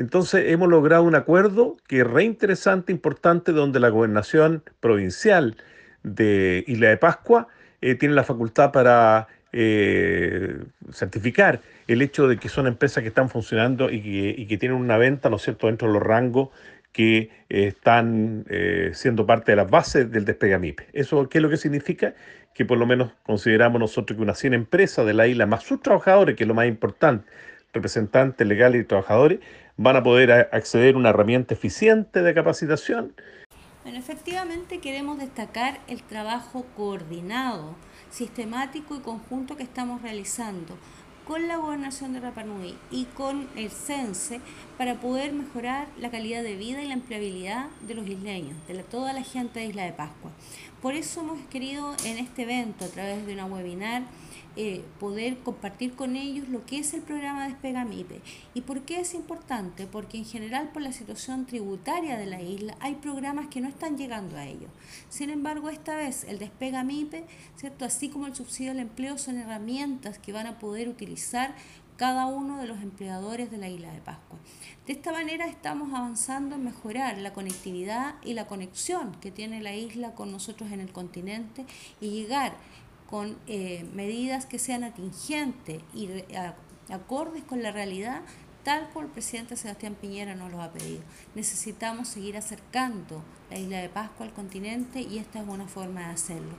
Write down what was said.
Entonces hemos logrado un acuerdo que es re interesante, importante, donde la gobernación provincial de Isla de Pascua eh, tiene la facultad para eh, certificar el hecho de que son empresas que están funcionando y que, tienen una venta, ¿no es cierto?, dentro de los rangos que eh, están siendo parte de las bases del despegamip. ¿Eso qué es lo que significa? Que por lo menos consideramos nosotros que unas 100 empresas de la isla, más sus trabajadores, que es lo más importante, representantes legales y trabajadores, van a poder acceder a una herramienta eficiente de capacitación. Bueno, efectivamente queremos destacar el trabajo coordinado, sistemático y conjunto que estamos realizando con la gobernación de Rapanui y con el CENSE para poder mejorar la calidad de vida y la empleabilidad de los isleños, de toda la gente de Isla de Pascua. Por eso hemos querido en este evento, a través de una webinar, eh, poder compartir con ellos lo que es el programa Despega MIPE. ¿Y por qué es importante? Porque en general por la situación tributaria de la isla hay programas que no están llegando a ellos. Sin embargo, esta vez el Despega MIPE, ¿cierto? así como el subsidio al empleo, son herramientas que van a poder utilizar cada uno de los empleadores de la isla de Pascua. De esta manera estamos avanzando en mejorar la conectividad y la conexión que tiene la isla con nosotros en el continente y llegar con eh, medidas que sean atingentes y acordes con la realidad, tal como el presidente Sebastián Piñera nos lo ha pedido. Necesitamos seguir acercando la isla de Pascua al continente y esta es una forma de hacerlo.